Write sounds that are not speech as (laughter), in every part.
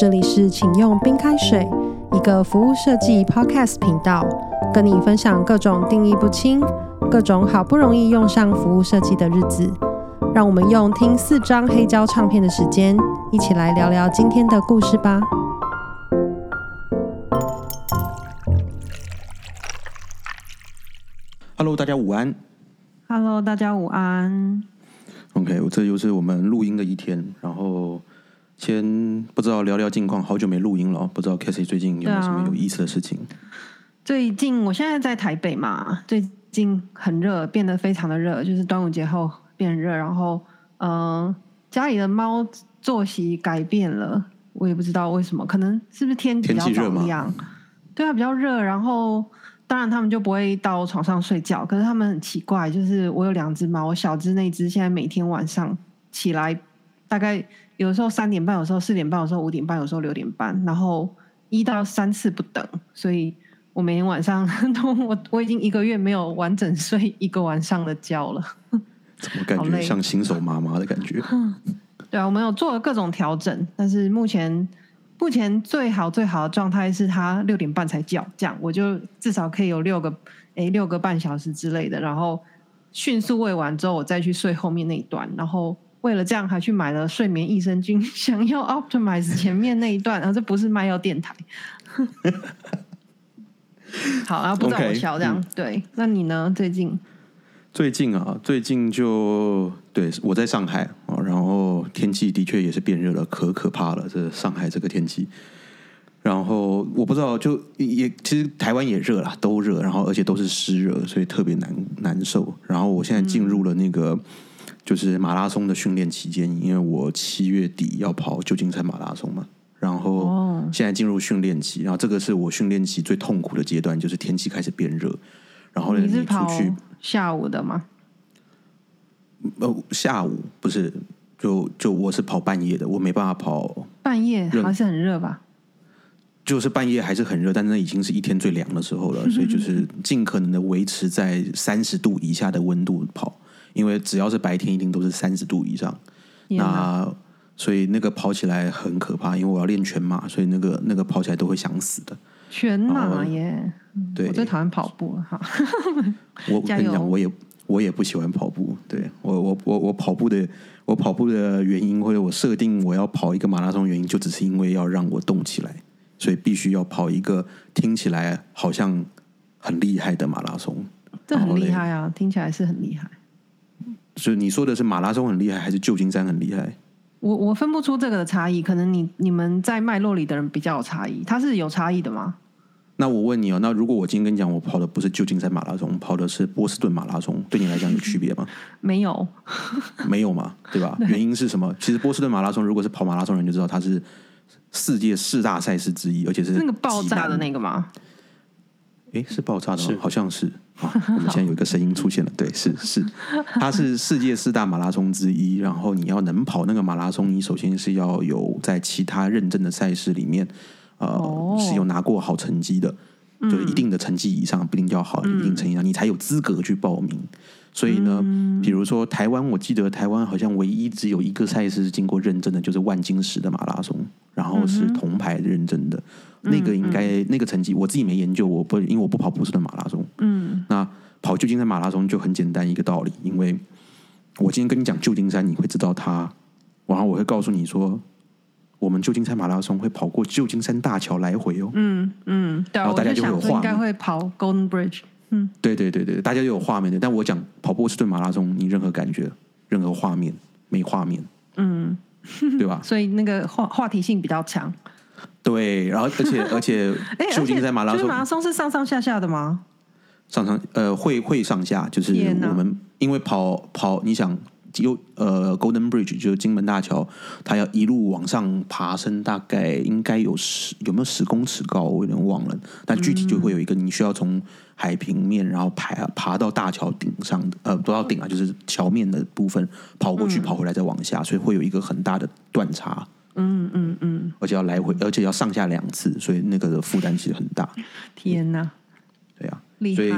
这里是请用冰开水，一个服务设计 podcast 频道，跟你分享各种定义不清、各种好不容易用上服务设计的日子。让我们用听四张黑胶唱片的时间，一起来聊聊今天的故事吧。Hello，大家午安。Hello，大家午安。OK，这又是我们录音的一天。然后先不知道聊聊近况，好久没录音了，不知道 Casey 最近有没有什么有意思的事情？最近我现在在台北嘛，最近很热，变得非常的热，就是端午节后变热，然后嗯、呃家里的猫作息改变了，我也不知道为什么，可能是不是天比较天气热吗？早养，对啊，比较热，然后当然他们就不会到床上睡觉，可是他们很奇怪，就是我有两只猫，我小只那只现在每天晚上起来大概有的时候三点半，有时候四点半，有时候五点半，有时候六点半，然后一到三次不等，所以我每天晚上都我我已经一个月没有完整睡一个晚上的觉了。怎么感觉像新手妈妈的感觉？对啊，我们有做了各种调整，但是目前目前最好最好的状态是他六点半才叫，这样我就至少可以有六个诶六个半小时之类的，然后迅速喂完之后，我再去睡后面那一段，然后为了这样还去买了睡眠益生菌，(laughs) 想要 optimize 前面那一段，然后这不是卖药电台。好，然后不知道我这样对，那你呢？最近最近啊，最近就对我在上海啊，然后天气的确也是变热了，可可怕了，这上海这个天气。然后我不知道，就也其实台湾也热啦，都热，然后而且都是湿热，所以特别难难受。然后我现在进入了那个就是马拉松的训练期间，因为我七月底要跑旧金山马拉松嘛，然后哦现在进入训练期，然后这个是我训练期最痛苦的阶段，就是天气开始变热，然后呢你出去下午的吗？呃，下午不是，就就我是跑半夜的，我没办法跑，半夜热还是很热吧？就是半夜还是很热，但是那已经是一天最凉的时候了，所以就是尽可能的维持在三十度以下的温度跑，因为只要是白天一定都是三十度以上，那所以那个跑起来很可怕，因为我要练全马，所以那个那个跑起来都会想死的。全马哦耶！对我最讨厌跑步了哈。(laughs) 我跟你讲，我也我也不喜欢跑步。对我我我我跑步的我跑步的原因，或者我设定我要跑一个马拉松原因，就只是因为要让我动起来，所以必须要跑一个听起来好像很厉害的马拉松。这很厉害啊，听起来是很厉害。所以你说的是马拉松很厉害，还是旧金山很厉害？我我分不出这个的差异，可能你你们在脉络里的人比较有差异，它是有差异的吗？那我问你哦，那如果我今天跟你讲，我跑的不是旧金山马拉松，跑的是波士顿马拉松，对你来讲有区别吗？(laughs) 没有，没有嘛，对吧？(laughs) 原因是什么？其实波士顿马拉松，如果是跑马拉松人就知道，它是世界四大赛事之一，而且是那个爆炸的。那个吗？诶，是爆炸的吗？是好像是。啊，我们现在有一个声音出现了，对，是是，它是世界四大马拉松之一。然后你要能跑那个马拉松，你首先是要有在其他认证的赛事里面，呃，哦是有拿过好成绩的，就是一定的成绩以上，不一定叫好，一定成绩以上，你才有资格去报名。所以呢，比如说台湾，我记得台湾好像唯一只有一个赛事是经过认证的，就是万金石的马拉松，然后是铜牌认证的。那个应该那个成绩我自己没研究，我不因为我不跑波士顿马拉松。嗯，那跑旧金山马拉松就很简单一个道理，因为我今天跟你讲旧金山，你会知道它，然后我会告诉你说，我们旧金山马拉松会跑过旧金山大桥来回哦。嗯嗯，对啊，然后大家就会有画面会跑 Golden Bridge 嗯。对对对对，大家就有画面的。但我讲跑波士顿马拉松，你任何感觉、任何画面没画面，嗯，对吧？(laughs) 所以那个话话题性比较强。(laughs) 对，然后而且 (laughs) 而且哎，而旧金且山马拉松就是马拉松是上上下下的吗？上上呃会会上下，就是我们因为跑跑，你想有呃 Golden Bridge 就是金门大桥，它要一路往上爬升，大概应该有十有没有十公尺高，我有点忘了，但具体就会有一个你需要从海平面，然后爬爬到大桥顶上的呃不到顶啊，就是桥面的部分跑过去，跑回来再往下，所以会有一个很大的断差。嗯嗯嗯，而且要来回，而且要上下两次，所以那个的负担其实很大。天哪，对啊，所以！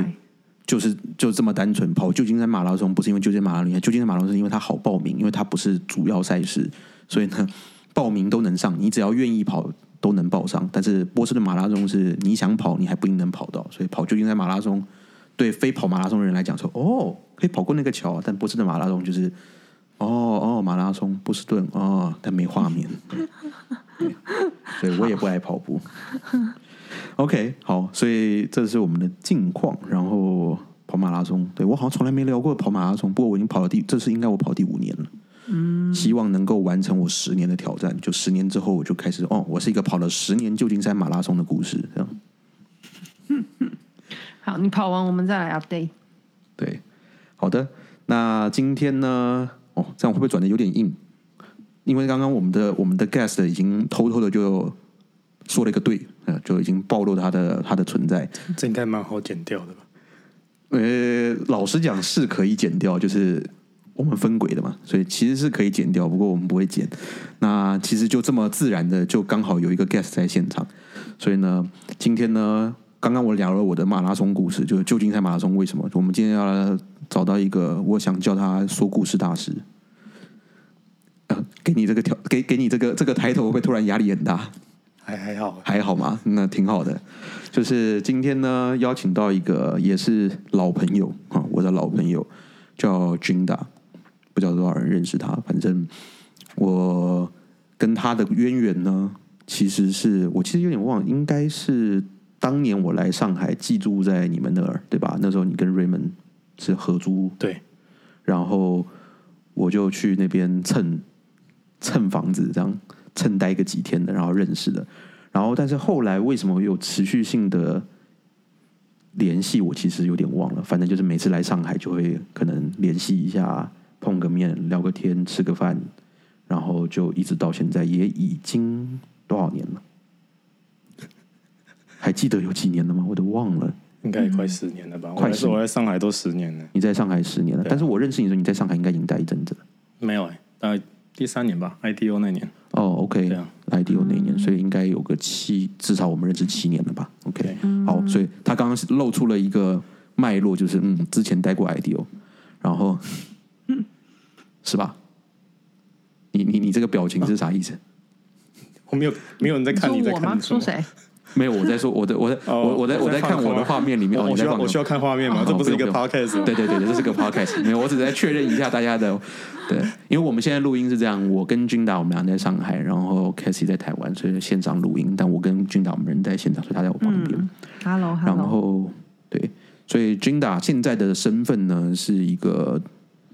就是就这么单纯。跑旧金山马拉松不是因为旧金山马拉松厉害，旧金山马拉松是因为它好报名，因为它不是主要赛事，所以呢，(laughs) 报名都能上，你只要愿意跑都能报上。但是波士顿马拉松是你想跑你还不一定能跑到，所以跑旧金山马拉松对非跑马拉松的人来讲说，哦，可以跑过那个桥，但波士顿马拉松就是，哦哦，马拉松波士顿哦，但没画面，(laughs) 所以我也不爱跑步。OK，好，所以这是我们的近况，然后跑马拉松，对我好像从来没聊过跑马拉松，不过我已经跑了第，这是应该我跑第五年了。嗯，希望能够完成我十年的挑战，就十年之后我就开始哦，我是一个跑了十年旧金山马拉松的故事，这样。(laughs) 好，你跑完我们再来 update。对，好的，那今天呢？哦，这样会不会转的有点硬？因为刚刚我们的我们的 guest 已经偷偷的就说了一个对，呃，就已经暴露他的他的存在。这应该蛮好剪掉的吧？呃，老实讲是可以剪掉，就是我们分轨的嘛，所以其实是可以剪掉，不过我们不会剪。那其实就这么自然的，就刚好有一个 guest 在现场，所以呢，今天呢，刚刚我聊了我的马拉松故事，就是旧金山马拉松为什么？我们今天要来找到一个，我想叫他说故事大师。呃，给你这个条，给给你这个这个抬头，会突然压力很大？还还好，还好吗？那挺好的。就是今天呢，邀请到一个也是老朋友啊，我的老朋友叫 Jinda，不知道多少人认识他。反正我跟他的渊源呢，其实是我其实有点忘，应该是当年我来上海寄住在你们那儿，对吧？那时候你跟 Raymond 是合租，对，然后我就去那边蹭蹭房子，这样蹭待个几天的，然后认识的。然后，但是后来为什么有持续性的联系，我其实有点忘了。反正就是每次来上海就会可能联系一下，碰个面，聊个天，吃个饭，然后就一直到现在，也已经多少年了？还记得有几年了吗？我都忘了。应该也快十年了吧？快十我是我在上海都十年了，你在上海十年了，啊但是我认识你的时候，你在上海应该已经待一阵子了。没有哎、大概第三年吧，IDO 那年，哦，OK，对啊 IDO 那一年，所以应该有个七，至少我们认识七年了吧？OK，好，所以他刚刚是露出了一个脉络，就是嗯，之前待过 IDO，然后，(laughs) 是吧？你你你这个表情是啥意思？(laughs) 我没有没有人在看你在？看什么？说谁？(laughs) 没有，我在说我的我在哦我我在我在看我的画面里面，哦，我需要我需要看画面吗？哦这不是一个 podcast，对对对，(laughs) 这是个 podcast，没有，我只是在确认一下大家的，对，因为我们现在录音是这样，我跟君达我们俩在上海，然后 c a s i e 在台湾，所以现场录音，但我跟君达我们人在现场，所以他在我旁边。Hello 然 Hello，后对，所以 Jinda 现在的身份呢是一个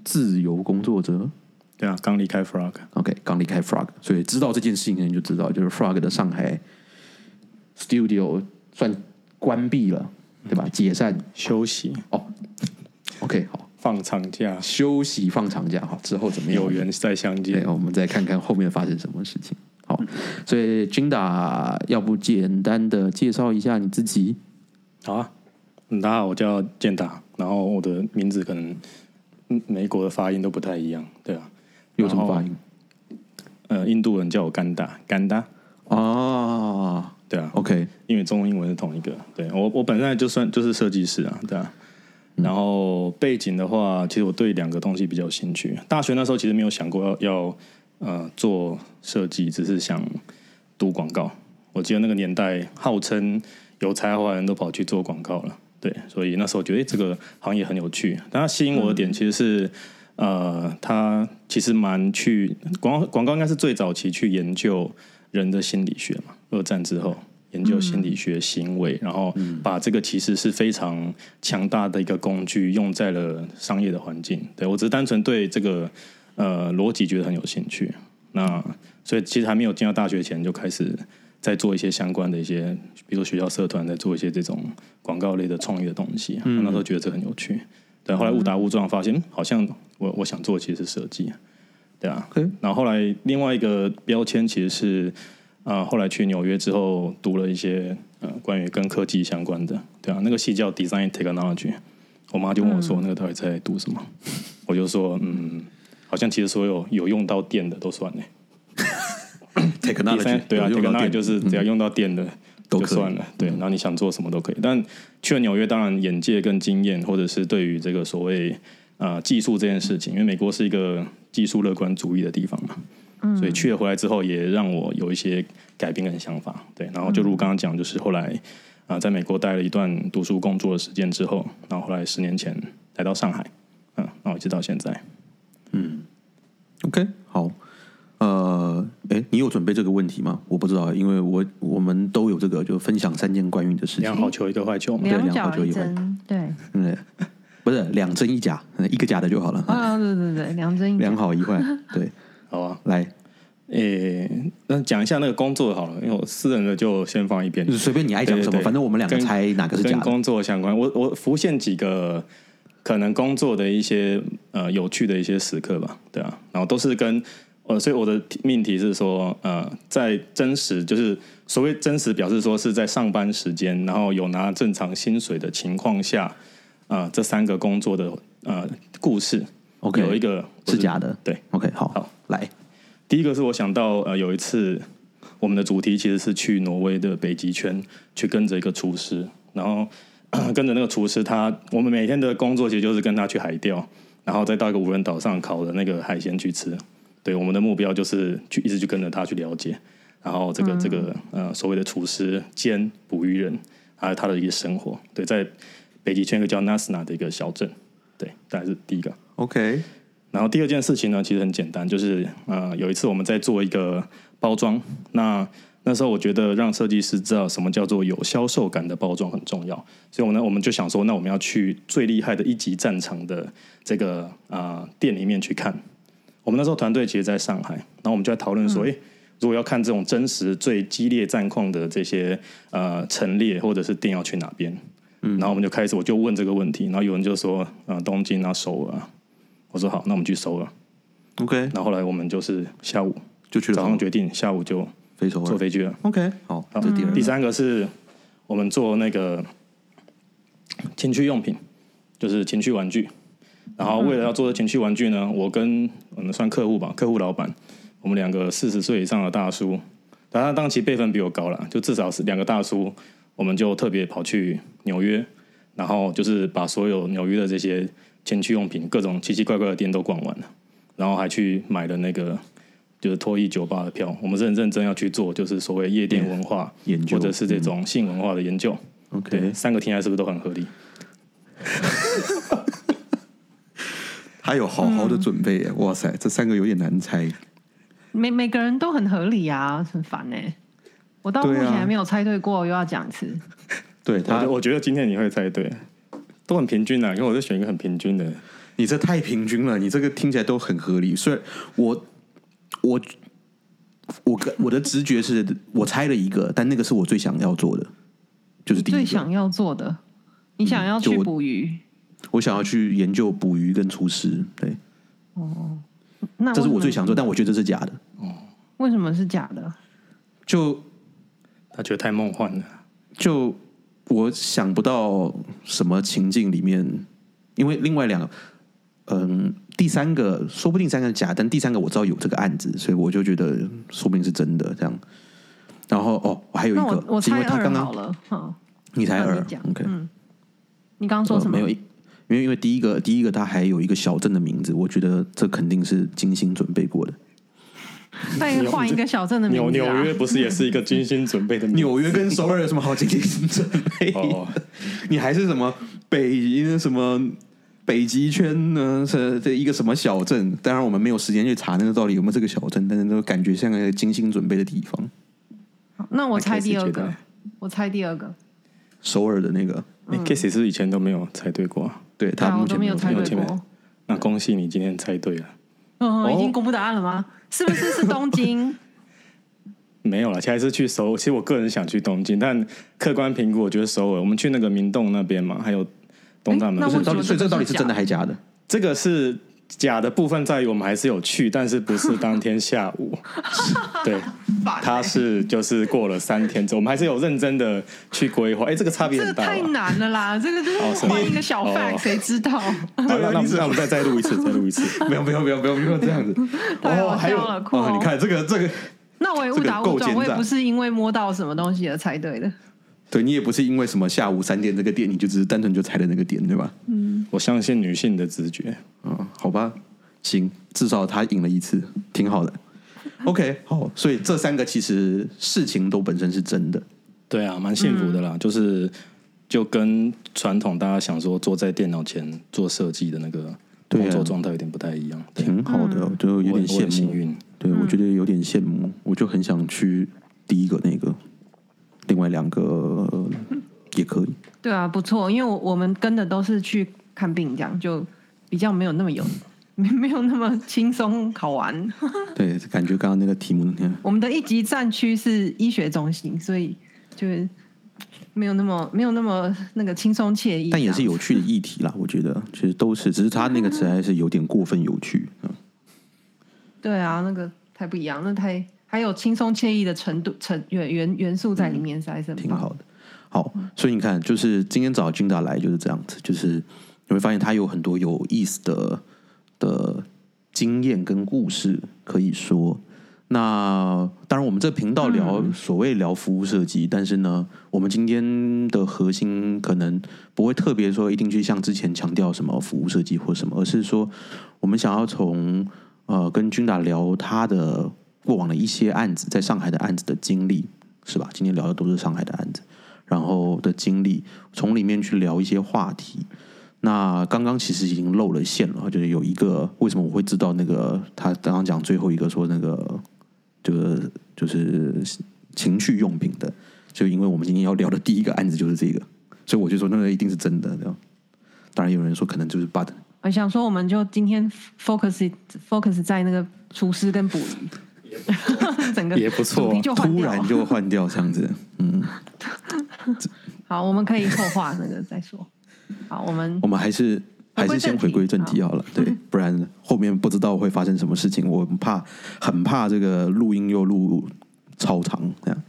自由工作者。对啊，刚离开 Frog，OK，刚离开 Frog，所以知道这件事情的人就知道，就是 Frog 的上海 Studio 算关闭了，对吧？解散。休息哦 OK，好，放长假，休息放长假，好，之后怎么样？有缘再相对，见。我们再看看后面发生什么事情。好，所以 Jinda 要不简单的介绍一下你自己？好啊，嗯大家好，我叫建达，然后我的名字可能嗯美国的发音都不太一样，对啊，有什么发音？呃，印度人叫我甘达，甘达，哦对啊，，OK，因为中文英文是同一个。对我我本身就算就是设计师啊，对啊。然后背景的话，其实我对两个东西比较有兴趣。大学那时候其实没有想过要要呃做设计，只是想读广告。我记得那个年代，号称有才华的人都跑去做广告了。对，所以那时候觉得、诶这个行业很有趣。但它吸引我的点其实是，呃，它其实蛮去广告广告应该是最早期去研究人的心理学嘛。二战之后研究心理学行为，然后把这个其实是非常强大的一个工具用在了商业的环境。对我只是单纯对这个呃逻辑觉得很有兴趣。那所以其实还没有进到大学前就开始在做一些相关的一些，比如说学校社团在做一些这种广告类的创意的东西。那时候觉得这很有趣。对，后来误打误撞发现，嗯好像我我想做其实是设计。对啊然后后来另外一个标签其实是。啊、后来去纽约之后，读了一些呃关于跟科技相关的，对啊，那个系叫 Design Technology。我妈就问我说：“那个到底在读什么？”我就说：“嗯，好像其实所有有用到电的都算嘞。technology 对啊，technology 就是只要用到电的都算了，对，然后你想做什么都可以。但去了纽约，当然眼界跟经验，或者是对于这个所谓呃技术这件事情，因为美国是一个技术乐观主义的地方嘛，所以去了回来之后，也让我有一些改变跟想法。对，然后就如刚刚讲，就是后来啊、在美国待了一段读书工作的时间之后，然后后来十年前来到上海，嗯，然后一直到现在。嗯 OK，好，呃，哎，你有准备这个问题吗？我不知道，因为我我们都有这个，就分享三件关于你的事情两。好球一个坏球嘛，两两好球一就一回针，对，嗯，不是两真一假，一个假的就好了。啊，对对对，两真一两脚。好一坏，(laughs) 对，好啊。来，诶，那讲一下那个工作好了，因为我私人的就先放一边就。是随便你爱讲什么，反正我们两个跟猜哪个是假的。跟工作相关。我我浮现几个可能工作的一些呃有趣的一些时刻吧，对啊，然后都是跟呃，所以我的命题是说，呃，在真实就是所谓真实，表示说是在上班时间，然后有拿正常薪水的情况下，呃，这三个工作的呃故事 OK 有一个是假的对。OK，好，好，来，第一个是我想到呃有一次我们的主题其实是去挪威的北极圈去跟着一个厨师，然后 (coughs) 跟着那个厨师他，我们每天的工作其实就是跟他去海钓，然后再到一个无人岛上烤的那个海鲜去吃。对，我们的目标就是去一直去跟着他去了解，然后这个、这个呃所谓的厨师兼捕鱼人，还有他的一个生活。对，在北极圈一个叫 Nasna 的一个小镇，对，大概是第一个。OK，然后第二件事情呢，其实很简单，就是呃，有一次我们在做一个包装，那那时候我觉得让设计师知道什么叫做有销售感的包装很重要，所以我呢，我们就想说，那我们要去最厉害的一级战场的这个啊、呃店里面去看。我们那时候团队其实在上海，然后我们就在讨论说，诶，如果要看这种真实最激烈战况的这些呃陈列或者是店要去哪边？嗯，然后我们就开始，我就问这个问题，然后有人就说，呃，东京啊，首尔啊，我说好，那我们去首尔。OK，然后后来我们就是下午就去了早上决定，下午就飞首尔。坐飞机了。OK，好，好这第二第三个是我们做那个情趣用品，就是情趣玩具。然后为了要做这情趣玩具呢，我跟我们算客户吧，客户老板，我们两个四十岁以上的大叔，但他当期辈分比我高了，就至少是两个大叔，我们就特别跑去纽约，然后就是把所有纽约的这些情趣用品、各种奇奇怪怪的店都逛完了，然后还去买了那个就是脱衣酒吧的票。我们是很认真要去做，就是所谓夜店文化研究或者是这种性文化的研究。对，OK，三个听起来是不是都很合理？(laughs) 他有好好的准备耶，哇塞，这三个有点难猜。每每个人都很合理啊，很烦哎、我到目前还没有猜对过，又要讲一次。(laughs) 对他，我觉得今天你会猜对，都很平均啊，因为我就选一个很平均的。你这太平均了，你这个听起来都很合理。所以我我我个我的直觉是我猜了一个，但那个是我最想要做的，就是第一个。最想要做的，你想要去捕鱼，我想要去研究捕鱼跟厨师，对，哦那这是我最想做，但我觉得这是假的。哦为什么是假的？就他觉得太梦幻了。就我想不到什么情境里面，因为另外两个，嗯，第三个说不定三个是假，但第三个我知道有这个案子，所以我就觉得说不定是真的这样。然后哦，我还有一个是因我猜为他刚刚二好了，哈，你猜二你，OK，嗯，你刚刚说什么？呃没有，因为因为第一个第一个他还有一个小镇的名字，我觉得这肯定是精心准备过的。(laughs) 再换一个小镇的名纽字啊纽约不是也是一个精心准备的名字纽约跟首尔有什么好精心准备？哦，你还是什么北什么北极圈呢？是这一个什么小镇？当然我们没有时间去查那个到底有没有这个小镇，但是都感觉像个精心准备的地方。好那我猜第二个我猜第二个，首尔的那个，哎 k i s s 是以前都没有猜对过啊？对他目前有没有猜对过。那恭喜你今天猜对了。嗯，已经公布答案了吗？是不是是东京？(laughs) 没有了，其实还是去首尔。其实我个人想去东京，但客观评估，我觉得首尔。我们去那个明洞那边嘛，还有东大门哎那。不是到底，为什么所以这到底是真的还是假的？这个是假的部分在于我们还是有去，但是不是当天下午。(laughs) 对，他是就是过了三天之后，我们还是有认真的去规划。哎，这个差别这个太很大吧。难了啦，这个就是换一个小哦 fact，谁知道？好，那那我们那我们再再录一次，再录一次。(laughs) 没有没有没有没有没有这样子。(laughs) 太好哦，还有笑了酷哦哦，你看这个这个，那我也误打误撞，我也不是因为摸到什么东西而猜对的。对你也不是因为什么下午三点这个点，你就只是单纯就猜的那个点，对吧？我相信女性的直觉。啊、好吧，行，至少他赢了一次，挺好的。OK，好，所以这三个其实事情都本身是真的。对啊，蛮幸福的啦，就是就跟传统大家想说坐在电脑前做设计的那个对啊工作状态有点不太一样。对挺好的，我就有点羡慕。幸运。对，我觉得有点羡慕，我就很想去第一个那个，另外两个呃也可以。对啊，不错，因为我我们跟的都是去看病，这样就比较没有那么有，没 (laughs) 没有那么轻松好玩。(laughs) 对，感觉刚刚那个题目，那天，我们的一级战区是医学中心，所以就是没有那么没有那么那个轻松惬意，但也是有趣的议题啦，我觉得其实都是，只是他那个词还是有点过分有趣。嗯对啊，那个太不一样，那太还有轻松惬意的程度成元元元素在里面，实在是。挺好的。好，所以你看，就是今天找君达来就是这样子，就是你会发现他有很多有意思的的经验跟故事可以说。那当然，我们这频道聊、所谓聊服务设计，但是呢，我们今天的核心可能不会特别说一定去像之前强调什么服务设计或什么，而是说我们想要从呃跟君达聊他的过往的一些案子，在上海的案子的经历，是吧？今天聊的都是上海的案子。然后的经历，从里面去聊一些话题。那刚刚其实已经露了馅了，就是有一个为什么我会知道那个他刚刚讲最后一个说那个这个就是情趣用品的，就因为我们今天要聊的第一个案子就是这个，所以我就说那个一定是真的。这样，当然有人说可能就是 but，(laughs) (laughs) 我想说，我们就今天 focus focus 在那个厨师跟捕鱼，(laughs) 整个也不错突然就换掉这样子，嗯，(laughs) 好，我们可以后话那个再说。好，我们我们还是还是先回归正题好了，对，不然后面不知道会发生什么事情，我很怕很怕这个录音又录超长这样。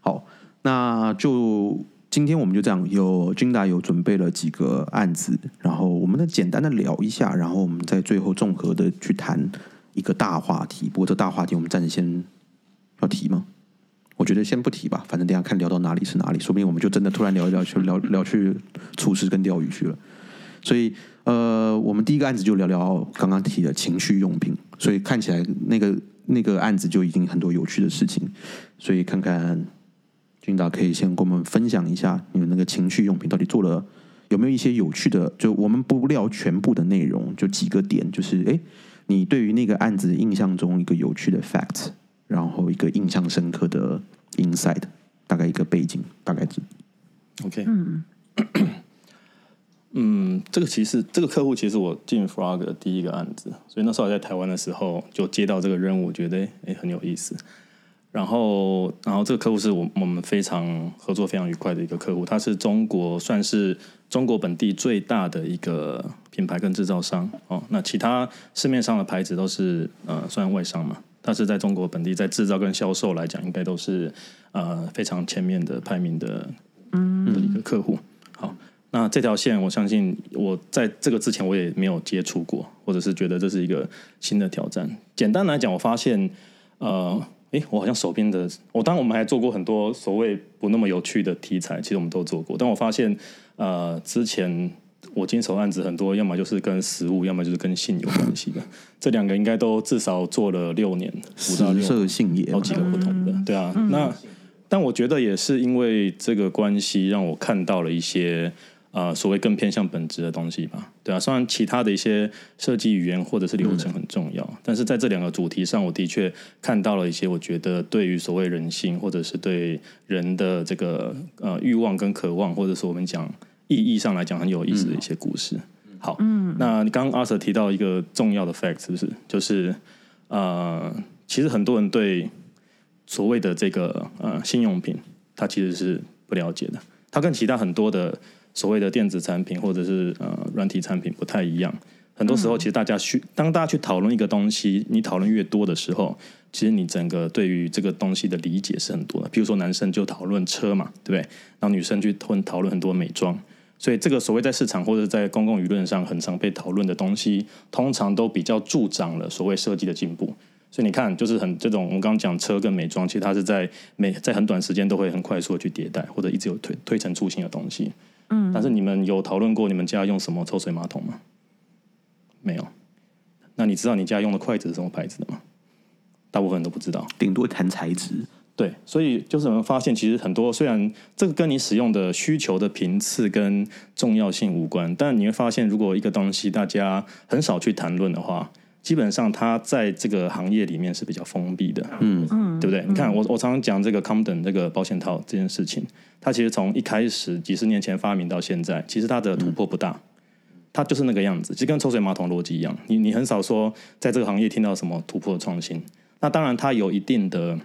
好，那就今天我们就这样，有君达有准备了几个案子，然后我们再简单的聊一下，然后我们再最后综合的去谈一个大话题。不过这大话题我们暂时先要提吗？我觉得先不提吧，反正等下看聊到哪里是哪里，说不定我们就真的突然聊一聊 (laughs) 去聊聊去厨师跟钓鱼去了。所以呃，我们第一个案子就聊聊刚刚提的情趣用品，所以看起来那个那个案子就已经很多有趣的事情，所以看看君达可以先跟我们分享一下你们那个情趣用品到底做了有没有一些有趣的，就我们不聊全部的内容，就几个点，就是诶，你对于那个案子印象中一个有趣的 fact，然后一个印象深刻的 insight，大概一个背景，大概是。OK，嗯。这个其实这个客户其实我进 Frog 的第一个案子，所以那时候我在台湾的时候就接到这个任务，觉得哎很有意思。然后，然后这个客户是我我们非常合作非常愉快的一个客户，他是中国算是中国本地最大的一个品牌跟制造商哦。那其他市面上的牌子都是呃算外商嘛，但是在中国本地在制造跟销售来讲，应该都是呃非常前面的排名的嗯的一个客户。好，那这条线我相信我在这个之前我也没有接触过，或者是觉得这是一个新的挑战。简单来讲，我发现呃。诶，我好像手边的，我当然我们还做过很多所谓不那么有趣的题材，其实我们都做过。但我发现，呃，之前我经手案子很多，要么就是跟食物，要么就是跟性有关系的。这两个应该都至少做了六年，五到六色性也嘛好几个不同的，对啊。那但我觉得也是因为这个关系，让我看到了一些呃所谓更偏向本质的东西吧，对啊。虽然其他的一些设计语言或者是流程很重要，但是在这两个主题上，我的确看到了一些我觉得对于所谓人性或者是对人的这个呃欲望跟渴望，或者是我们讲意义上来讲很有意思的一些故事。好，嗯，那你刚刚阿 Sir 提到一个重要的 fact 是不是？就是呃，其实很多人对所谓的这个呃性用品，他其实是不了解的。他跟其他很多的所谓的电子产品或者是呃软体产品不太一样。很多时候，其实大家去当大家去讨论一个东西，你讨论越多的时候，其实你整个对于这个东西的理解是很多的。比如说，男生就讨论车嘛，对不对？然后女生去讨讨论很多美妆。所以，这个所谓在市场或者在公共舆论上很常被讨论的东西，通常都比较助长了所谓设计的进步。所以你看，就是很这种我们刚刚讲车跟美妆，其实它是在每在很短时间都会很快速的去迭代，或者一直有推推陈出新的东西。嗯，但是你们有讨论过你们家用什么抽水马桶吗？没有。那你知道你家用的筷子是什么牌子的吗？大部分人都不知道。顶多谈材质，对，所以就是我们发现，其实很多虽然这个跟你使用的需求的频次跟重要性无关，但你会发现，如果一个东西大家很少去谈论的话，基本上它在这个行业里面是比较封闭的，嗯嗯，对不对？你看，我我常常讲这个 Comden 这个保险套这件事情，它其实从一开始几十年前发明到现在，其实它的突破不大。它就是那个样子，就跟抽水马桶逻辑一样，你你很少说在这个行业听到什么突破创新。那当然，它有一定的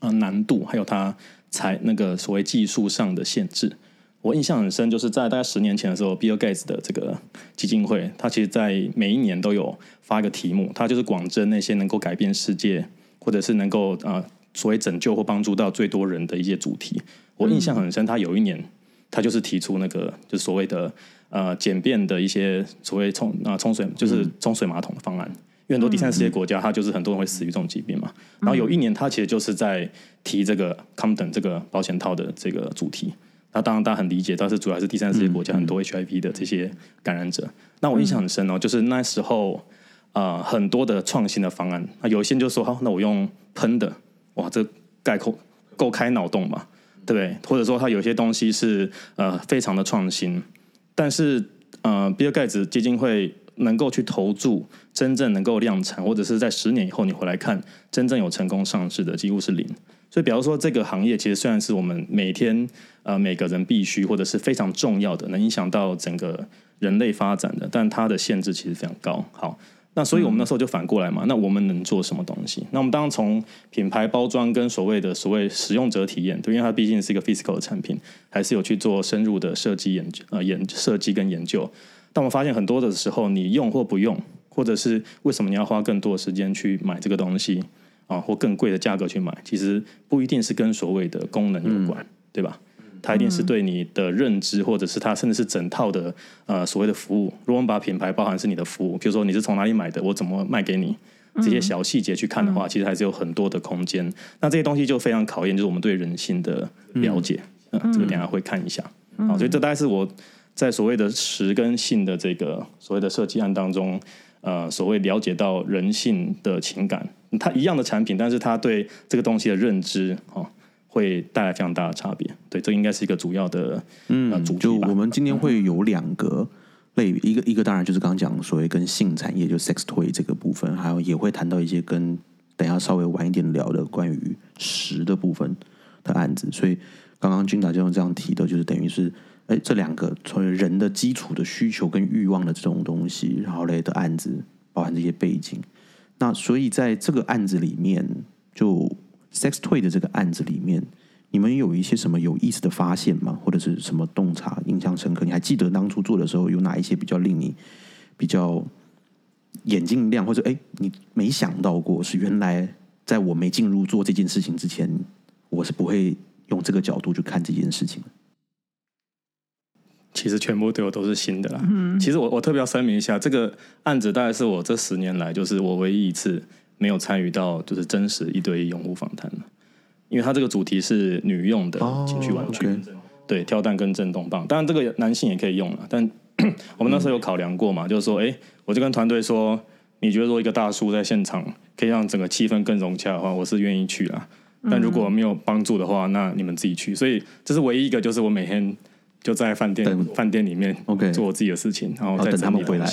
呃难度，还有它才那个所谓技术上的限制。我印象很深，就是在大概十年前的时候，Bill Gates 的这个基金会，他其实在每一年都有发一个题目，他就是广征那些能够改变世界，或者是能够呃所谓拯救或帮助到最多人的一些主题。我印象很深，他有一年他就是提出那个就是所谓的呃简便的一些所谓冲啊、冲水就是冲水马桶的方案。因为很多第三世界国家，它就是很多人会死于这种疾病嘛。然后有一年，他其实就是在提这个 c o m d o n 这个保险套的这个主题。那当然大家很理解，但是主要是第三世界国家很多 HIV 的这些感染者。那我印象很深哦，就是那时候呃很多的创新的方案，那有一些人就说好，那我用喷的，哇，这概括够开脑洞嘛，对不对？或者说它有些东西是呃非常的创新，但是呃比尔盖茨基金会能够去投注真正能够量产，或者是在十年以后你回来看真正有成功上市的，几乎是零。所以，比方说这个行业其实虽然是我们每天呃每个人必须或者是非常重要的，能影响到整个人类发展的，但它的限制其实非常高。好，那所以我们那时候就反过来嘛，那我们能做什么东西？那我们当然从品牌包装跟所谓的所谓使用者体验，对，因为它毕竟是一个 physical 的产品，还是有去做深入的设计研究呃研设计跟研究。但我们发现很多的时候，你用或不用，或者是为什么你要花更多的时间去买这个东西啊，或更贵的价格去买，其实不一定是跟所谓的功能有关，对吧？它一定是对你的认知，或者是它甚至是整套的呃所谓的服务。如果我们把品牌包含是你的服务，比如说你是从哪里买的，我怎么卖给你，这些小细节去看的话，其实还是有很多的空间。那这些东西就非常考验，就是我们对人性的了解。嗯，这个等下会看一下。好，所以这大概是我在所谓的实跟性的这个所谓的设计案当中，呃，所谓了解到人性的情感，它一样的产品，但是它对这个东西的认知哦，会带来非常大的差别。对，这应该是一个主要的呃主题吧就我。们今天会有两个类，一个一个当然就是刚刚讲所谓跟性产业，就 sex toy 这个部分，还有也会谈到一些跟等一下稍微晚一点聊的关于食的部分的案子。所以刚刚君达就用这样提的，就是等于是。哎，这两个从人的基础的需求跟欲望的这种东西，然后类的案子，包含这些背景。那所以在这个案子里面，就 sex toy 的这个案子里面，你们有一些什么有意思的发现吗？或者是什么洞察印象深刻？你还记得当初做的时候有哪一些比较令你比较眼睛亮，或者哎你没想到过是原来在我没进入做这件事情之前，我是不会用这个角度去看这件事情。其实全部对我都是新的啦。其实我我特别要声明一下，这个案子大概是我这十年来，就是我唯一一次没有参与到就是真实一对一用户访谈了，因为它这个主题是女用的情趣玩具，对，跳蛋跟震动棒。当然这个男性也可以用了，但 (clears throat) 我们那时候有考量过嘛，就是说，哎，我就跟团队说，你觉得说一个大叔在现场可以让整个气氛更融洽的话，我是愿意去啦。但如果没有帮助的话，那你们自己去。所以这是唯一一个，就是我每天就在饭店等饭店里面 OK 做我自己的事情，然后再等他们回来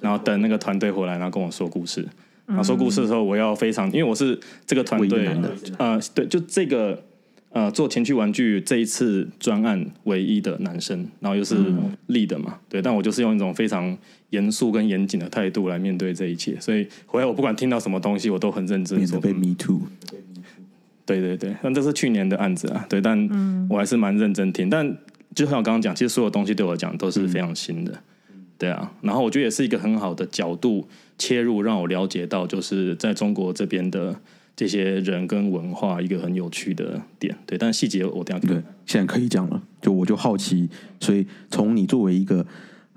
然后等那个团队回来，然后跟我说故事。然后说故事的时候，我要非常，因为我是这个团队呃，对，就这个呃做情趣玩具这一次专案唯一的男生，然后又是嗯 lead 嘛，对，但我就是用一种非常严肃跟严谨的态度来面对这一切，所以回来我不管听到什么东西，我都很认真免得，被 me too。对对对，但这是去年的案子啊，对，但我还是蛮认真听。但就像我刚刚讲，其实所有东西对我来讲都是非常新的，对啊。然后我觉得也是一个很好的角度切入，让我了解到就是在中国这边的这些人跟文化一个很有趣的点，对。但细节我等一下对，现在可以讲了。就我就好奇，所以从你作为一个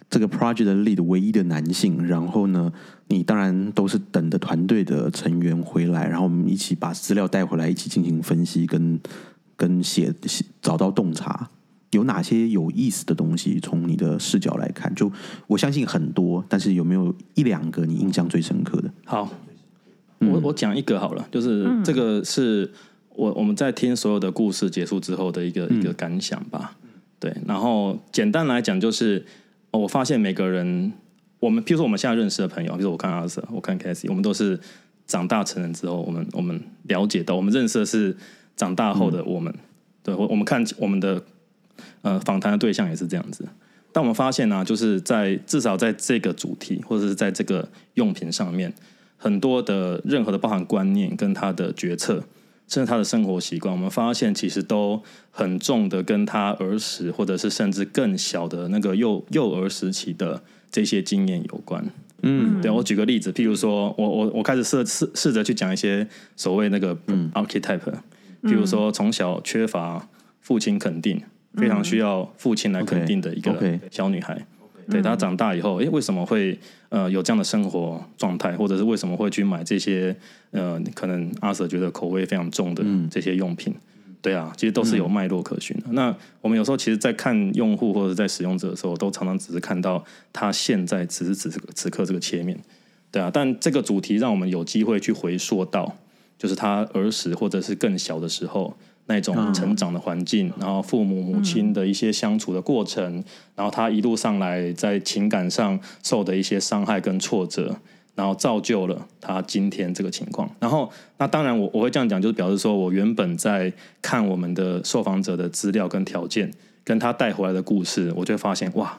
这个 project 的 lead 唯一的男性，然后呢，你当然都是等着团队的成员回来，然后我们一起把资料带回来，一起进行分析跟跟写写找到洞察。有哪些有意思的东西？从你的视角来看，就我相信很多，但是有没有一两个你印象最深刻的？好，我我讲一个好了，就是这个是我我们在听所有的故事结束之后的一个一个感想吧。对，然后简单来讲就是，哦我发现每个人，我们譬如说我们现在认识的朋友，比如说我看阿 Sir，我看 c a s i e 我们都是长大成人之后，我们我们了解到，我们认识的是长大后的我们。对，我我们看我们的呃访谈的对象也是这样子。但我们发现呢、就是在至少在这个主题或者是在这个用品上面，很多的任何的包含观念跟他的决策，甚至他的生活习惯，我们发现其实都很重的跟他儿时或者是甚至更小的那个幼幼儿时期的这些经验有关。嗯，对我举个例子，譬如说我我我开始试试试着去讲一些所谓那个 archetype，、譬如说从小缺乏父亲肯定，非常需要父亲来肯定的一个小女孩。对她长大以后，诶，为什么会呃有这样的生活状态，或者是为什么会去买这些呃可能阿 Sir 觉得口味非常重的这些用品？对啊，其实都是有脉络可循的。那我们有时候其实，在看用户或者在使用者的时候，都常常只是看到他现在此时此刻此刻这个切面，对啊。但这个主题让我们有机会去回溯到，就是他儿时或者是更小的时候那种成长的环境，然后父母母亲的一些相处的过程，然后他一路上来在情感上受的一些伤害跟挫折。然后造就了他今天这个情况。然后，那当然我我会这样讲，就是表示说我原本在看我们的受访者的资料跟条件，跟他带回来的故事，我就会发现哇，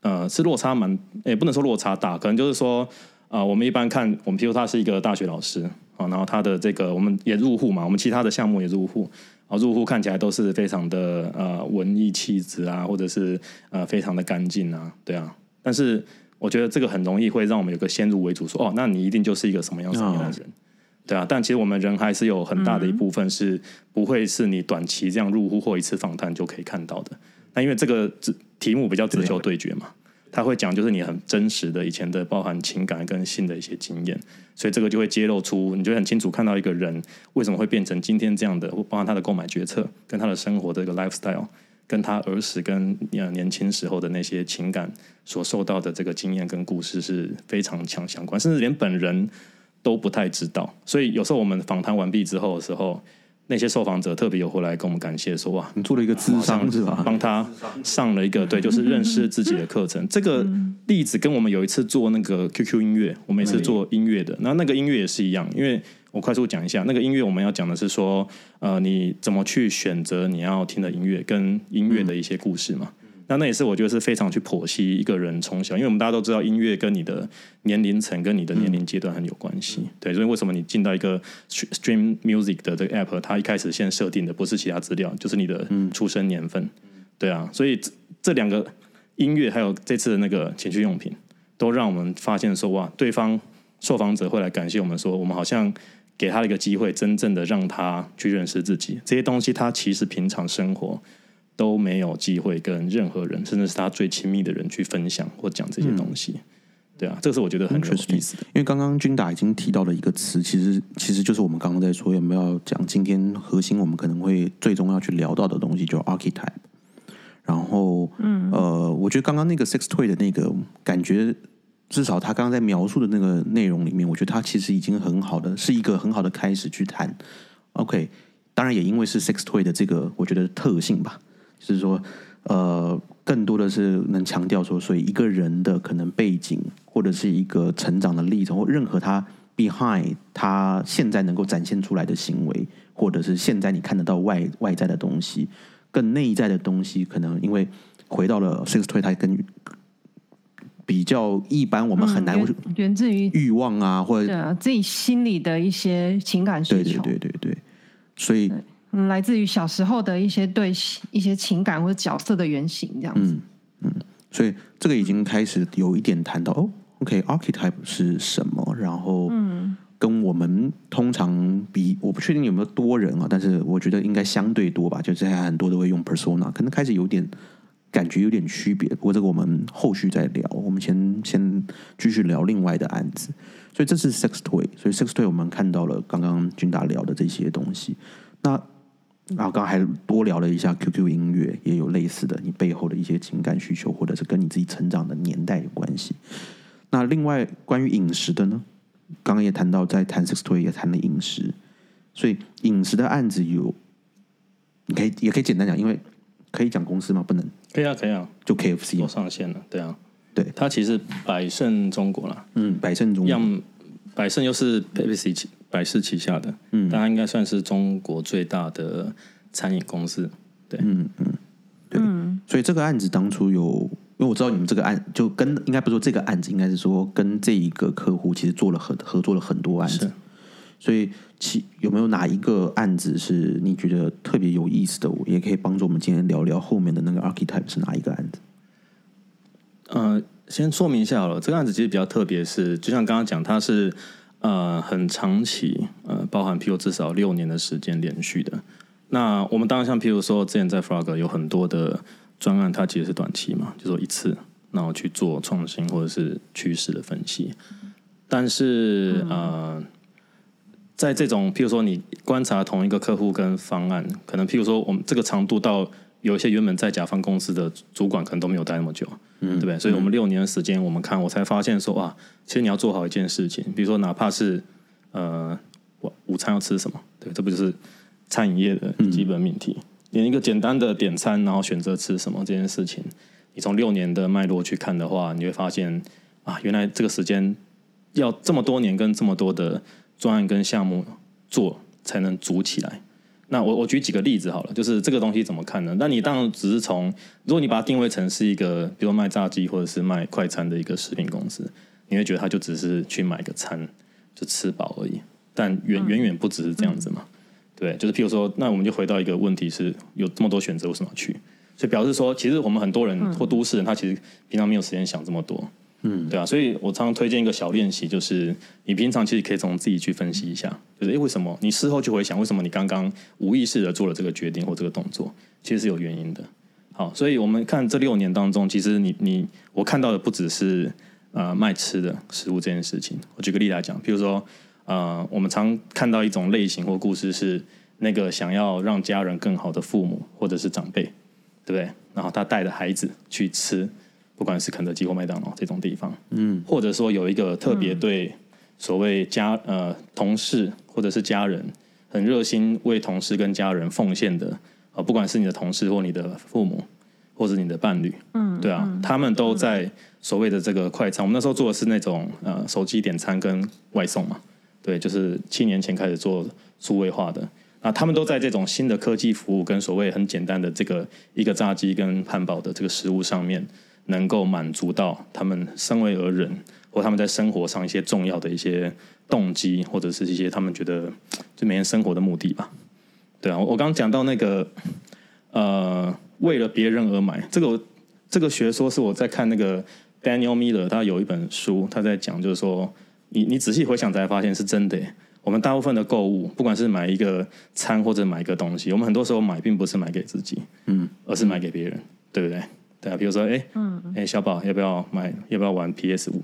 呃，是落差蛮，也不能说落差大，可能就是说，啊、我们一般看，我们譬如他是一个大学老师啊，然后他的这个我们也入户嘛，我们其他的项目也入户。啊，入户看起来都是非常的呃文艺气质啊，或者是呃非常的干净啊，对啊。但是我觉得这个很容易会让我们有个先入为主说，哦，那你一定就是一个什么样什么样的人，对啊。但其实我们人还是有很大的一部分是不会是你短期这样入户或一次访谈就可以看到的。那因为这个只题目比较直球对决嘛，他会讲就是你很真实的以前的包含情感跟性的一些经验，所以这个就会揭露出你就很清楚看到一个人为什么会变成今天这样的，包含他的购买决策跟他的生活的一个 lifestyle。跟他儿时跟年轻时候的那些情感所受到的这个经验跟故事是非常强相关，甚至连本人都不太知道。所以有时候我们访谈完毕之后的时候，那些受访者特别有回来跟我们感谢说：“哇，你做了一个智商是吧？帮他上了一个对，就是认识自己的课程。这个例子跟我们有一次做那个 QQ 音乐，我们也是做音乐的，那那个音乐也是一样，因为我快速讲一下，那个音乐我们要讲的是说，呃，你怎么去选择你要听的音乐，跟音乐的一些故事嘛。那那也是我觉得是非常去剖析一个人从小，因为我们大家都知道音乐跟你的年龄层跟你的年龄阶段很有关系。对，所以为什么你进到一个 Stream Music 的这个 App，它一开始先设定的不是其他资料，就是你的出生年份。对啊，所以这这两个音乐还有这次的那个情趣用品，都让我们发现说哇，对方受访者会来感谢我们说，我们好像给他一个机会，真正的让他去认识自己。这些东西他其实平常生活都没有机会跟任何人，甚至是他最亲密的人去分享或讲这些东西。对啊，这个是我觉得很有意思的。因为刚刚君达已经提到了一个词，其实其实就是我们刚刚在说有没有要讲今天核心我们可能会最终要去聊到的东西，就是 archetype。然后，嗯，呃，我觉得刚刚那个 six toy 的那个感觉，至少他刚刚在描述的那个内容里面，我觉得他其实已经很好的，是一个很好的开始去谈。OK，当然也因为是 six toy 的这个，我觉得特性吧，就是说，呃，更多的是能强调说，所以一个人的可能背景，或者是一个成长的历程，或任何他 behind 他现在能够展现出来的行为，或者是现在你看得到外外在的东西，更内在的东西，可能因为回到了 sex toy，它跟比较一般，我们很难源源自于欲望啊，或者啊自己心里的一些情感需对求，对对对对，所以嗯，来自于小时候的一些对一些情感或者角色的原型，这样子嗯。所以这个已经开始有一点谈到哦，OK，archetype、是什么？然后，嗯，跟我们通常比，我不确定有没有多人啊，但是我觉得应该相对多吧，就现在很多都会用 persona，可能开始有点感觉有点区别。不过这个我们后续再聊，我们先先继续聊另外的案子。所以这是 sex toy，所以 sex toy 我们看到了刚刚君达聊的这些东西，那。然后刚刚还多聊了一下 QQ 音乐，也有类似的，你背后的一些情感需求，或者是跟你自己成长的年代有关系。那另外关于饮食的呢？刚刚也谈到，在谈 Six Toy 也谈了饮食，所以饮食的案子有，你可以也可以简单讲，因为可以讲公司吗？不能，可以啊，可以啊，就 KFC 都嘛上线了，对啊，对，它其实百胜中国啦，嗯，百胜中国。样百胜又是 Pepsi 旗百事旗下的，嗯，但它应该算是中国最大的餐饮公司，对，嗯嗯，对。所以这个案子当初有，因为我知道你们这个案就跟应该不是说这个案子，应该是说跟这一个客户其实做了很合作了很多案子，所以其有没有哪一个案子是你觉得特别有意思的？我也可以帮助我们今天聊聊后面的那个 archetype 是哪一个案子？呃，先说明一下好了，这个案子其实比较特别是，就像刚刚讲，它是呃很长期，呃，包含譬如至少六年的时间连续的。那我们当然像譬如说，之前在 Frog 有很多的专案，它其实是短期嘛，就说一次，然后去做创新或者是趋势的分析。但是、呃，在这种譬如说你观察同一个客户跟方案，可能譬如说我们这个长度到有一些原本在甲方公司的主管可能都没有待那么久，嗯，对不对？所以我们六年的时间，我们看我才发现说啊，其实你要做好一件事情，比如说哪怕是呃，午午餐要吃什么，对，这不就是餐饮业的基本命题？连一个简单的点餐，然后选择吃什么这件事情，你从六年的脉络去看的话，你会发现啊，原来这个时间要这么多年跟这么多的专案跟项目做才能组起来。那我我举几个例子好了，就是这个东西怎么看呢？那你当然只是从，如果你把它定位成是一个，比如说卖炸鸡或者是卖快餐的一个食品公司，你会觉得它就只是去买个餐就吃饱而已，但远远远不只是这样子嘛。对，就是譬如说，那我们就回到一个问题是，有这么多选择，为什么要去？所以表示说，其实我们很多人或都市人，他其实平常没有时间想这么多。嗯，对啊，所以我常常推荐一个小练习，就是你平常其实可以从自己去分析一下，就是诶，为什么你事后就回想，为什么你刚刚无意识的做了这个决定或这个动作，其实是有原因的。好，所以我们看这六年当中，其实你你我看到的不只是呃卖吃的食物这件事情。我举个例来讲，比如说呃，我们常看到一种类型或故事是那个想要让家人更好的父母或者是长辈，对不对？然后他带着孩子去吃，不管是肯德基或麦当劳这种地方，嗯，或者说有一个特别对所谓家呃同事或者是家人很热心为同事跟家人奉献的啊、呃不管是你的同事或你的父母或者你的伴侣，嗯，对啊，他们都在所谓的这个快餐。我们那时候做的是那种呃手机点餐跟外送嘛，对，就是七年前开始做数位化的。啊，他们都在这种新的科技服务跟所谓很简单的这个一个炸鸡跟汉堡的这个食物上面，能够满足到他们身为而人或他们在生活上一些重要的一些动机，或者是一些他们觉得就每天生活的目的吧。对啊，我刚讲到那个呃，为了别人而买，这个这个学说是我在看那个 Daniel Miller，他有一本书，他在讲就是说，你你仔细回想才发现是真的。我们大部分的购物，不管是买一个餐或者买一个东西，我们很多时候买并不是买给自己，嗯，而是买给别人，对不对？对啊，比如说，哎，嗯，哎，小宝要不要买？要不要玩 PS 五？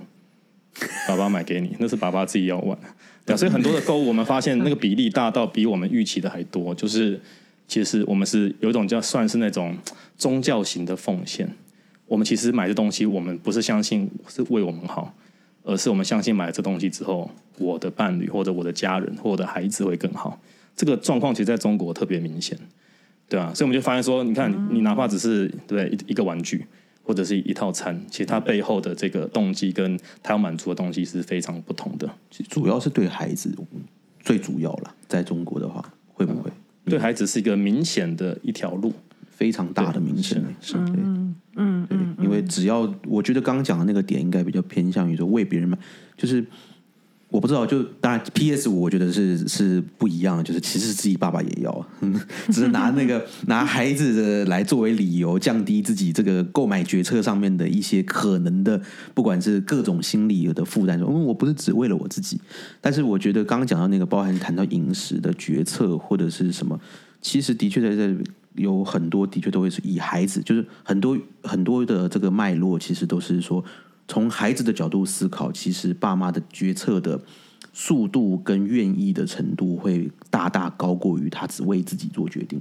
爸爸买给你，那是爸爸自己要玩。对啊，所以很多的购物，我们发现那个比例大到比我们预期的还多。就是其实我们是有一种叫算是那种宗教型的奉献。我们其实买这东西，我们不是相信是为我们好，而是我们相信买了这东西之后，我的伴侣或者我的家人或者我的孩子会更好。这个状况其实在中国特别明显，对啊，所以我们就发现说，你看，你哪怕只是对一一个玩具或者是一套餐，其实它背后的这个动机跟它要满足的东西是非常不同的。主要是对孩子最主要了，在中国的话，会不会对孩子是一个明显的一条路。非常大的明显？是对，嗯对，因为只要我觉得刚刚讲的那个点，应该比较偏向于说为别人买，就是我不知道，就当然 PS 五我觉得是是不一样，就是其实自己爸爸也要，(laughs) 只是拿那个 (laughs) 拿孩子的来作为理由，降低自己这个购买决策上面的一些可能的，不管是各种心理的负担，说嗯我不是只为了我自己，但是我觉得刚刚讲到那个，包含谈到饮食的决策或者是什么，其实的确在这有很多的确都会是以孩子，就是很多很多的这个脉络，其实都是说从孩子的角度思考，其实爸妈的决策的速度跟愿意的程度会大大高过于他只为自己做决定。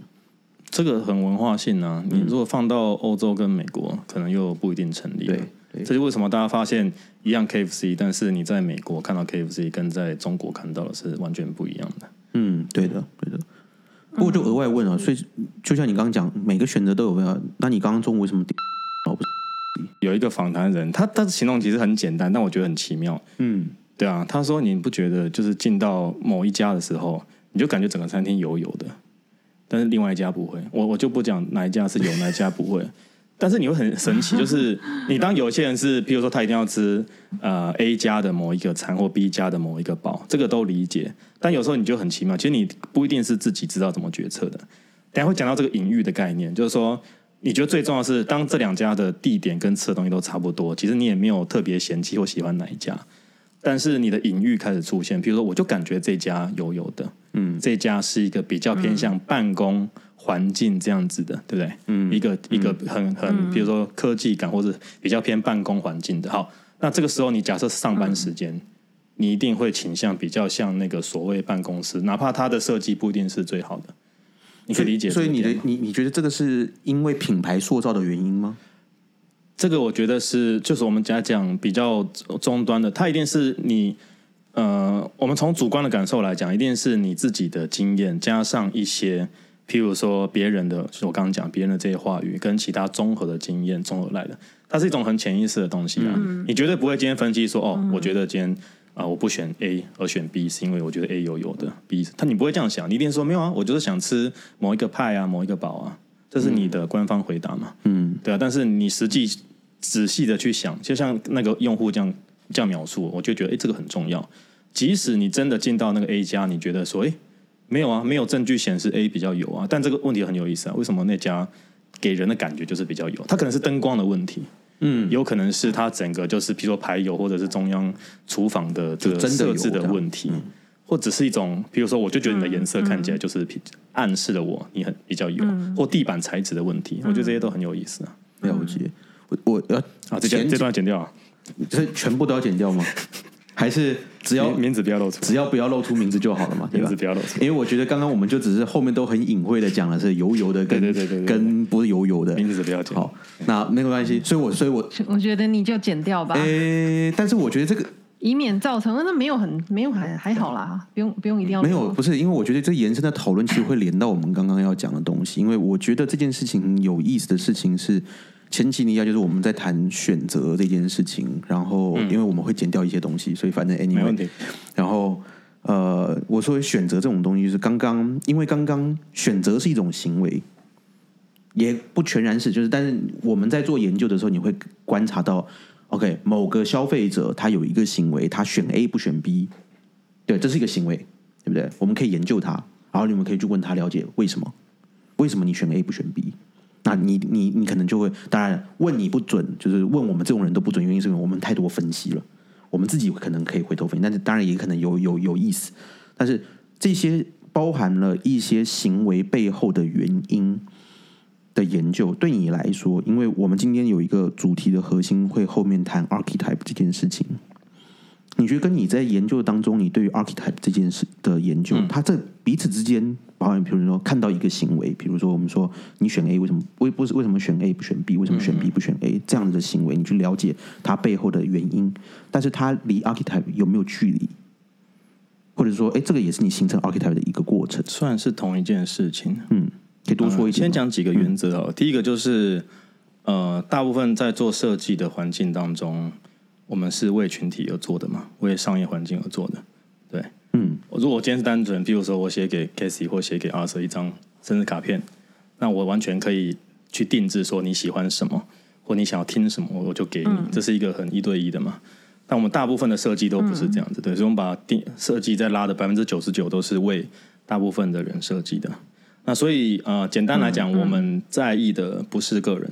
这个很文化性啊，你如果放到欧洲跟美国，可能又不一定成立了。对这就为什么大家发现一样 KFC，但是你在美国看到 KFC 跟在中国看到的是完全不一样的。嗯，对的，对的。不过就额外问啊，所以就像你刚刚讲，每个选择都有要。那你刚刚中午为什么？有一个访谈人，他他的形容其实很简单，但我觉得很奇妙。嗯，对啊，他说你不觉得就是进到某一家的时候，你就感觉整个餐厅油油的，但是另外一家不会。我我就不讲哪一家是有，哪一家不会。但是你会很神奇，就是你当有些人是，比如说他一定要吃呃 A 家的某一个餐或 B 家的某一个包，这个都理解。但有时候你就很奇妙，其实你不一定是自己知道怎么决策的。等下会讲到这个隐喻的概念，就是说你觉得最重要是，当这两家的地点跟吃的东西都差不多，其实你也没有特别嫌弃或喜欢哪一家。但是你的隐喻开始出现，比如说我就感觉这家油油的，嗯，这家是一个比较偏向办公。环境这样子的，对不对？嗯，一个一个很很，比如说科技感或者比较偏办公环境的。好，那这个时候你假设上班时间，你一定会倾向比较像那个所谓办公室，哪怕它的设计不一定是最好的。你可以理解。所以你的你你觉得这个是因为品牌塑造的原因吗？这个我觉得是，就是我们讲讲比较终端的，它一定是你呃，我们从主观的感受来讲，一定是你自己的经验加上一些。譬如说别人的，就我刚刚讲别人的这些话语，跟其他综合的经验综合来的，它是一种很潜意识的东西啊。你绝对不会今天分析说，哦，我觉得今天啊，我不选 A 而选 B，是因为我觉得 A 有有的 B，他你不会这样想，你一定说没有啊，我就是想吃某一个派啊，某一个堡啊，这是你的官方回答嘛？嗯，对啊。但是你实际仔细的去想，就像那个用户这样这样描述，我就觉得哎，这个很重要。即使你真的进到那个 A 家，你觉得说，哎。没有啊，没有证据显示 A 比较有啊。但这个问题很有意思啊，为什么那家给人的感觉就是比较有？它可能是灯光的问题，嗯，有可能是它整个就是，比如说排油或者是中央厨房的这个设置的问题，或者是一种，比如说我就觉得你的颜色看起来就是暗示了我你很比较油，或地板材质的问题，我觉得这些都很有意思啊。了解，我我要啊，这这段剪掉啊，这全部都要剪掉吗？(laughs) 还是只要名字不要露出，只要不要露出名字就好了嘛，名字不要露出。因为我觉得刚刚我们就只是后面都很隐晦的讲了是油油的，跟对对对跟不是油油的名字不要剪。好，那没有关系。所以，我所以我我觉得你就剪掉吧。诶，但是我觉得这个以免造成那没有很没有还还好啦，不用不用一定要没有不是因为我觉得这延伸的讨论其实会连到我们刚刚要讲的东西，因为我觉得这件事情有意思的事情是。前期你要就是我们在谈选择这件事情，然后因为我们会剪掉一些东西，所以反正 anyway 没问题。然后呃，我说选择这种东西就是刚刚，因为刚刚选择是一种行为，也不全然是，就是但是我们在做研究的时候，你会观察到，OK，某个消费者他有一个行为，他选 A 不选 B，对，这是一个行为，对不对？我们可以研究他，然后你们可以去问他了解为什么，为什么你选 A 不选 B。那你你你可能就会，当然问你不准，就是问我们这种人都不准，原因是因为我们太多分析了，我们自己可能可以回头分析，但是当然也可能有有有意思，但是这些包含了一些行为背后的原因的研究，对你来说，因为我们今天有一个主题的核心会后面谈 archetype 这件事情。你觉得跟你在研究当中，你对于 archetype 这件事的研究，它这彼此之间，包含比如说看到一个行为，比如说我们说你选 A 为什么为不是为什么选 A 不选 B，为什么选 B 不选 A 这样的行为，你去了解它背后的原因，但是它离 archetype 有没有距离，或者说，哎，这个也是你形成 archetype 的一个过程，算是同一件事情。嗯，可以多说一先讲几个原则哦。第一个就是，呃，大部分在做设计的环境当中。我们是为群体而做的嘛，为商业环境而做的，对，嗯，我如果今天是单纯，比如说我写给 Casey 或写给阿 Sir 一张生日卡片，那我完全可以去定制说你喜欢什么，或你想要听什么，我就给你，这是一个很一对一的嘛。但我们大部分的设计都不是这样子，对，所以我们把定设计在拉的百分之九十九都是为大部分的人设计的。那所以呃，简单来讲，我们在意的不是个人，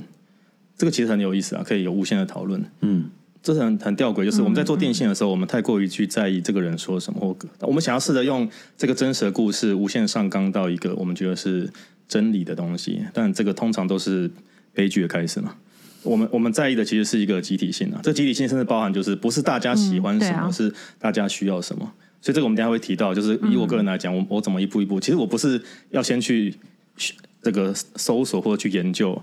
这个其实很有意思啊，可以有无限的讨论，嗯。这是很很吊诡，就是我们在做电线的时候，我们太过于去在意这个人说什么，或我们想要试着用这个真实的故事无限上纲到一个我们觉得是真理的东西，但这个通常都是悲剧的开始嘛。我们我们在意的其实是一个集体性啊，这集体性甚至包含就是不是大家喜欢什么，是大家需要什么。所以这个我们等下会提到，就是以我个人来讲，我我怎么一步一步，其实我不是要先去这个搜索或者去研究。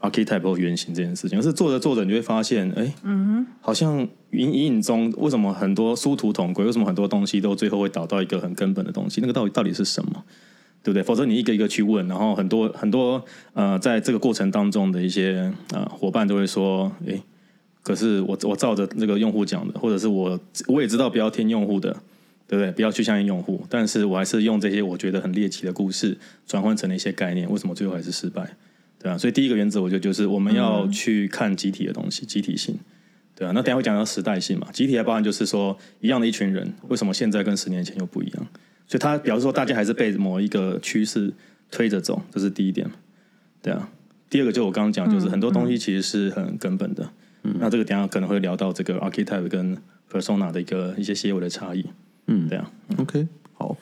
Archetype 或原型这件事情，而是做着做着，你就会发现，哎，嗯好像隐隐隐中，为什么很多殊途同归？为什么很多东西都最后会导到一个很根本的东西？那个到底到底是什么？对不对？否则你一个一个去问，然后很多很多呃，在这个过程当中的一些呃伙伴都会说，哎，可是我我照着那个用户讲的，或者是我我也知道不要听用户的，对不对？不要去相信用户，但是我还是用这些我觉得很猎奇的故事转换成了一些概念，为什么最后还是失败？对啊，所以第一个原则，我觉得就是我们要去看集体的东西，集体性。对啊，那等下会讲到时代性嘛，集体的包含就是说，一样的一群人，为什么现在跟十年前又不一样？所以它表示说，大家还是被某一个趋势推着走，这是第一点。对啊，第二个就我刚刚讲，就是很多东西其实是很根本的。嗯，那这个等下可能会聊到这个 archetype 跟 persona 的一个一些些微的差异。嗯，对啊。OK，好。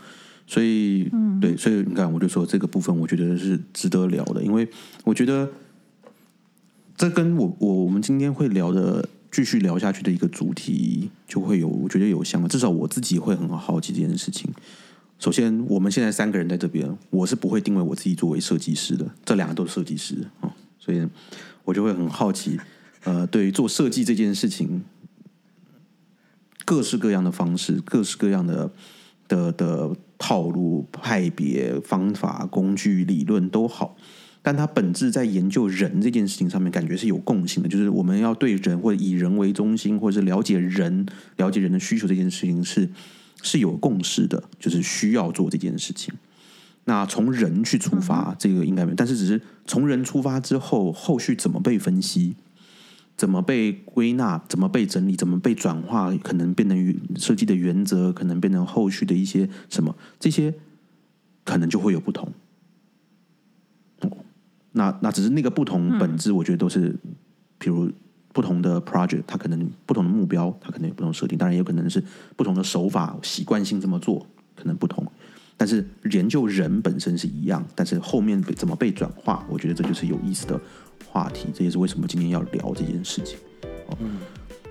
所以，对，所以你看，我就说这个部分，我觉得是值得聊的，因为我觉得这跟我我我们今天会聊的继续聊下去的一个主题，就会有我觉得有相关，至少我自己会很好奇这件事情。首先，我们现在三个人在这边，我是不会定位我自己作为设计师的，这两个都是设计师啊，所以我就会很好奇，呃，对于做设计这件事情，各式各样的方式，各式各样的的的。套路、派别、方法、工具、理论都好，但它本质在研究人这件事情上面，感觉是有共性的。就是我们要对人或者以人为中心，或者是了解人、了解人的需求这件事情是是有共识的，就是需要做这件事情。那从人去出发，这个应该没有，但是只是从人出发之后，后续怎么被分析？怎么被归纳？怎么被整理？怎么被转化？可能变成设计的原则，可能变成后续的一些什么？这些可能就会有不同。那那只是那个不同本质，我觉得都是，比如不同的 project，它可能不同的目标，它可能有不同设定。当然，也有可能是不同的手法，习惯性这么做可能不同。但是研究人本身是一样，但是后面怎么被转化，我觉得这就是有意思的。话题，这也是为什么今天要聊这件事情。嗯，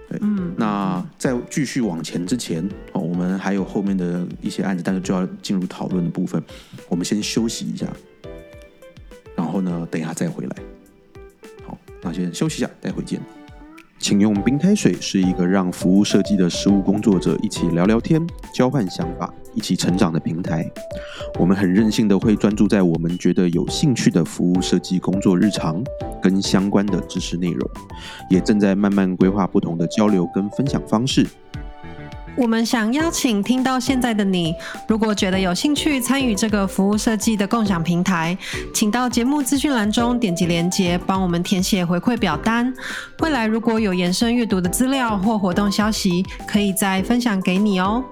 对，嗯，那在继续往前之前，哦，我们还有后面的一些案子，但是就要进入讨论的部分，我们先休息一下，然后呢，等一下再回来。好，那先休息一下，待会见。请用冰开水是一个让服务设计的实务工作者一起聊聊天、交换想法、一起成长的平台。我们很任性的会专注在我们觉得有兴趣的服务设计工作日常跟相关的知识内容，也正在慢慢规划不同的交流跟分享方式。我们想邀请听到现在的你，如果觉得有兴趣参与这个服务设计的共享平台，请到节目资讯栏中点击连接，帮我们填写回馈表单。未来如果有延伸阅读的资料或活动消息，可以再分享给你哦。